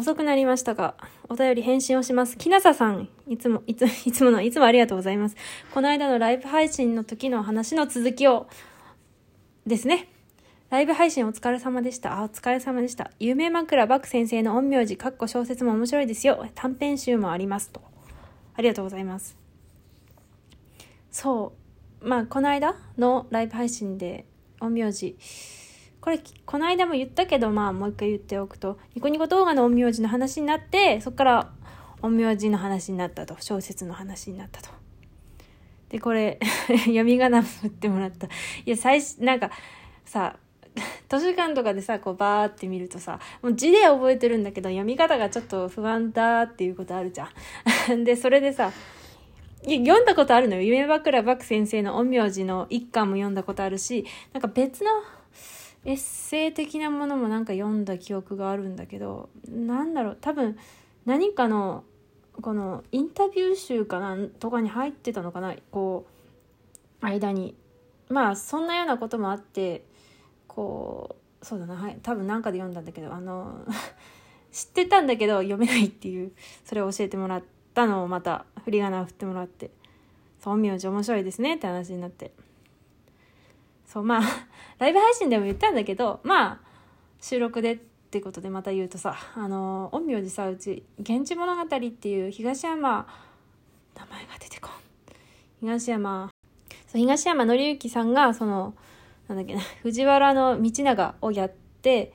遅くなりましたが、お便り返信をします。きなささん、いつも、いつ、いつもの、いつもありがとうございます。この間のライブ配信の時の話の続きを、ですね。ライブ配信お疲れ様でした。あ、お疲れ様でした。有名枕バク先生の陰陽師、かっこ小説も面白いですよ。短編集もありますと。ありがとうございます。そう。まあ、この間のライブ配信で、陰陽師、これ、この間も言ったけど、まあ、もう一回言っておくと、ニコニコ動画の陰陽師の話になって、そこから陰陽師の話になったと。小説の話になったと。で、これ 読み仮名振ってもらった。いや、最初、なんか、さ、図書館とかでさ、こうバーって見るとさ、もう字で覚えてるんだけど、読み方がちょっと不安だっていうことあるじゃん。で、それでさ、読んだことあるのよ。夢枕漠先生の陰陽師の一巻も読んだことあるし、なんか別のエッセイ的なものもなんか読んだ記憶があるんだけどなんだろう多分何かのこのインタビュー集かなとかに入ってたのかなこう間にまあそんなようなこともあってこうそうだなはい多分何かで読んだんだけどあの 知ってたんだけど読めないっていうそれを教えてもらったのをまた振り仮名を振ってもらって「そう名字面白いですね」って話になって。そう、まあ、ライブ配信でも言ったんだけど、まあ、収録でってことでまた言うとさ、あの、陰陽師さ、うち、源氏物語っていう東山、名前が出てこん。東山、そう東山紀之さんが、その、なんだっけな、藤原道長をやって、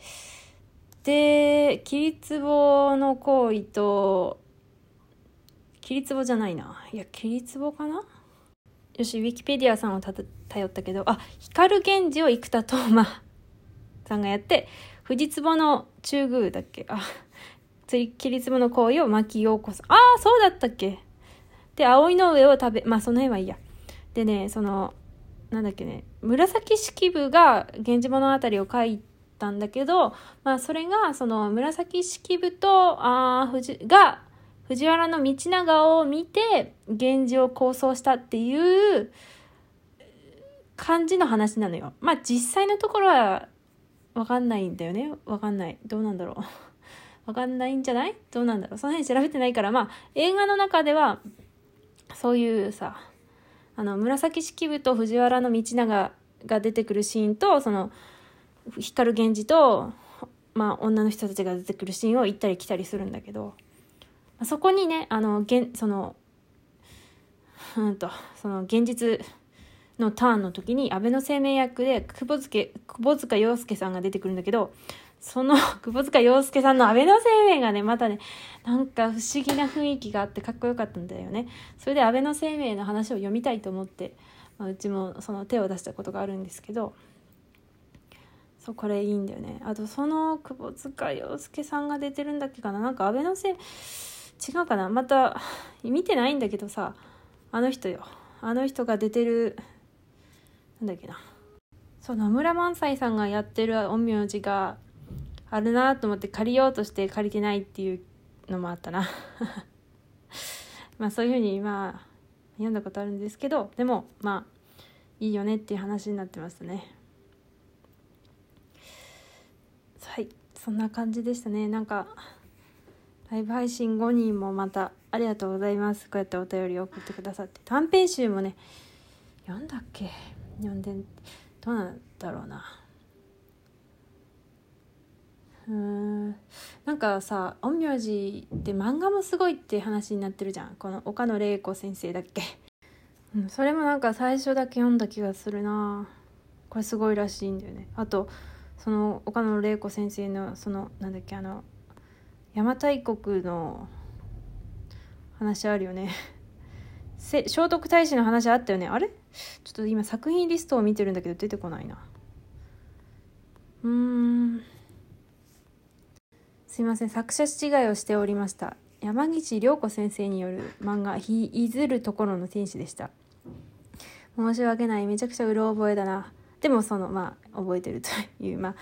で、桐壺の行為と、桐壺じゃないな。いや、桐壺かな？よし、ウィキペディアさんを頼ったけど、あ、光源氏を生田斗真さんがやって、藤壺の中宮だっけ？あ、切り壺の行為を牧陽子さん。ああ、そうだったっけ？で、葵の上を食べ、まあその辺はいいや。でね、その、なんだっけね、紫式部が源氏物語を書いたんだけど、まあそれが、その紫式部と、ああ、藤、が、藤原道長を見て源氏を構想したっていう感じの話なのよ。まあ実際のところはわかんないんだよね。わかんない。どうなんだろう。わかんないんじゃない？どうなんだろう。その辺調べてないから、まあ映画の中ではそういうさ、あの紫式部と藤原道長が出てくるシーンと、その光源氏と、まあ女の人たちが出てくるシーンを行ったり来たりするんだけど、そこにね、あの、現、その、うんと、その現実のターンの時に安倍の生命役で窪塚、窪塚洋介さんが出てくるんだけど、その 窪塚洋介さんの安倍の生命がね、またね、なんか不思議な雰囲気があってかっこよかったんだよね。それで安倍の生命の話を読みたいと思って、まあ、うちもその手を出したことがあるんですけど、そうこれいいんだよねあとその窪塚洋介さんが出てるんだっけかななんか安倍のせい違うかな？また見てないんだけどさあの人よ。あの人が出てるなんだっけな。そう野村萬斎さんがやってる陰陽師があるなと思って借りようとして借りてないっていうのもあったな。まあそういうふうにまあ読んだことあるんですけどでもまあいいよねっていう話になってましたね。はいそんな感じでしたね。なんかライブ配信後にもまたありがとうございます。こうやってお便りを送ってくださって。短編集もね、読んだっけ？読んで、どうなんだろうな。うーん。なんかさ、陰陽師って漫画もすごいって話になってるじゃん。この岡野玲子先生だっけ？うん、それもなんか最初だけ読んだ気がするな。これすごいらしいんだよね。あと、その岡野玲子先生の、その、なんだっけ、あの、邪馬台国の話あるよね。聖徳太子の話あったよね。あれ？ちょっと今作品リストを見てるんだけど出てこないな。うーん。すいません。作者違いをしておりました。山岸涼子先生による漫画「ひいずるところの天使」でした。申し訳ない。めちゃくちゃうろ覚えだな。でもそのまあ覚えてるという。まあ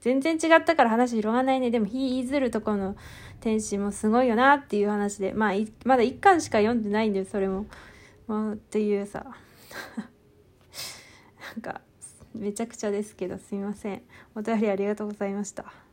全然違ったから話広がらないね。でも、ひいずるとこの天使もすごいよなっていう話で、まあ、まだ1巻しか読んでないんで、それも。まあ、っていうさ。なんか、めちゃくちゃですけど、すみません。お便りありがとうございました。